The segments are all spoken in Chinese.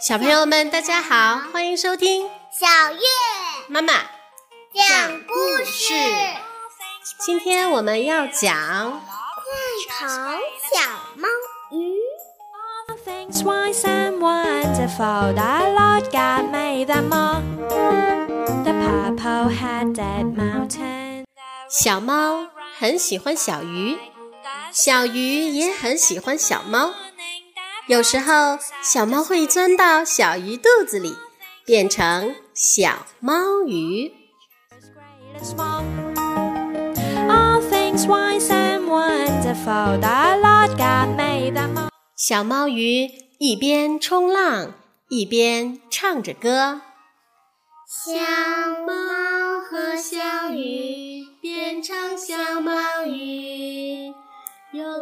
小朋友们，大家好，欢迎收听小月妈妈讲故事。今天我们要讲快跑小猫鱼。Things wise and wonderful, the Lord God made them all. The purple-headed mountain. 小猫很喜欢小鱼，小鱼也很喜欢小猫，有时候小猫会钻到小鱼肚子里，变成小猫鱼。小猫鱼一边冲浪一边唱着歌。小猫和小鱼变成小猫鱼。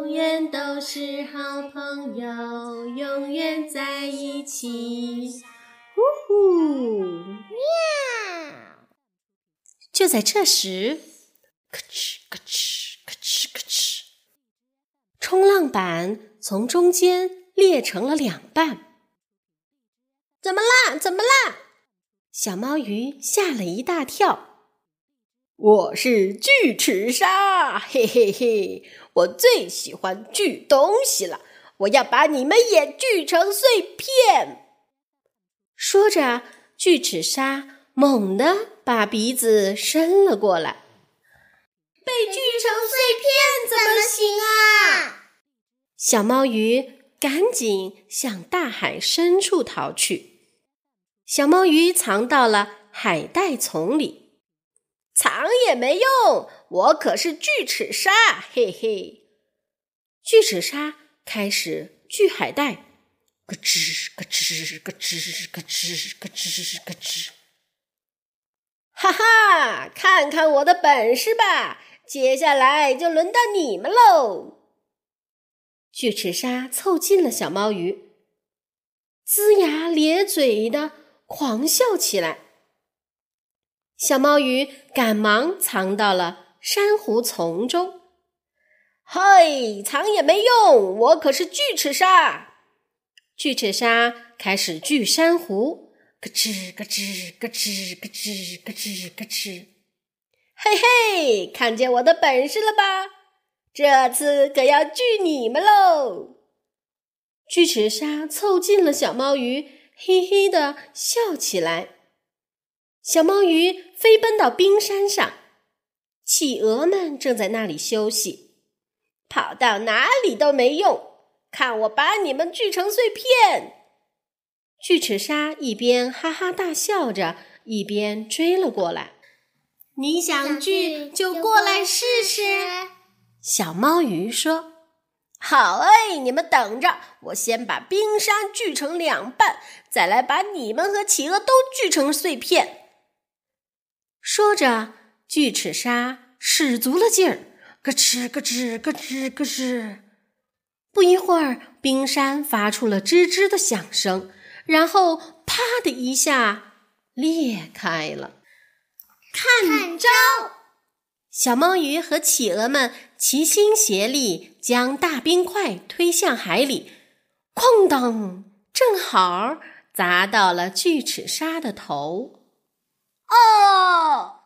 永远都是好朋友，永远在一起。呼呼！喵！就在这时，咯吱咯吱咯吱咯吱，冲浪板从中间裂成了两半。怎么啦？怎么啦？小猫鱼吓了一大跳。我是锯齿鲨，嘿嘿嘿！我最喜欢锯东西了，我要把你们也锯成碎片。说着，锯齿鲨猛地把鼻子伸了过来。被锯成碎片怎么行啊？小猫鱼赶紧向大海深处逃去。小猫鱼藏到了海带丛里，藏也没用，我可是锯齿鲨，嘿嘿！锯齿鲨开始锯海带，咯吱咯吱咯吱咯吱咯吱咯吱。哈哈，看看我的本事吧！接下来就轮到你们喽。锯齿鲨凑近了小猫鱼，龇牙咧嘴的狂笑起来。小猫鱼赶忙藏到了珊瑚丛中。嘿，藏也没用，我可是锯齿鲨。锯齿鲨开始锯珊瑚，咯吱咯吱咯吱咯吱咯吱咯吱。嘿嘿，看见我的本事了吧？这次可要锯你们喽！锯齿鲨凑近了小猫鱼，嘿嘿的笑起来。小猫鱼飞奔到冰山上，企鹅们正在那里休息。跑到哪里都没用，看我把你们锯成碎片！锯齿鲨一边哈哈大笑着，一边追了过来。你想锯就过来试试。小猫鱼说：“好哎，你们等着，我先把冰山锯成两半，再来把你们和企鹅都锯成碎片。”说着，锯齿鲨使足了劲儿，咯吱咯吱咯吱咯吱。不一会儿，冰山发出了吱吱的响声，然后啪的一下裂开了。看招！小猫鱼和企鹅们齐心协力，将大冰块推向海里。哐当！正好砸到了锯齿鲨的头。哦！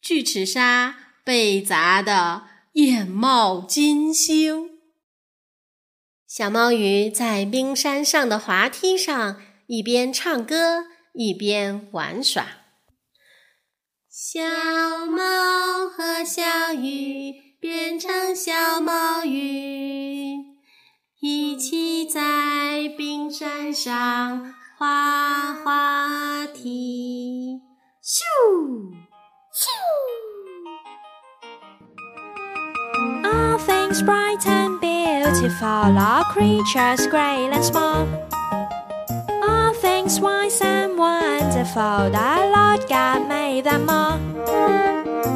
巨齿鲨被砸得眼冒金星。小猫鱼在冰山上的滑梯上一边唱歌一边玩耍。小猫和小鱼变成小猫鱼，一起在冰山上滑滑 Things bright and beautiful, all creatures great and small. All things wise and wonderful, the Lord God made them all.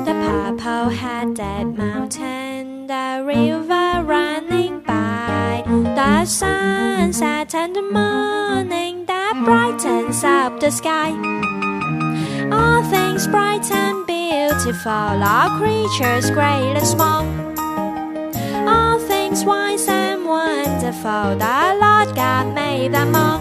The purple-headed mountain, the river running by, the sunset and the morning that brightens up the sky. All things bright and beautiful, all creatures great and small All things wise and wonderful，大乐间美得梦。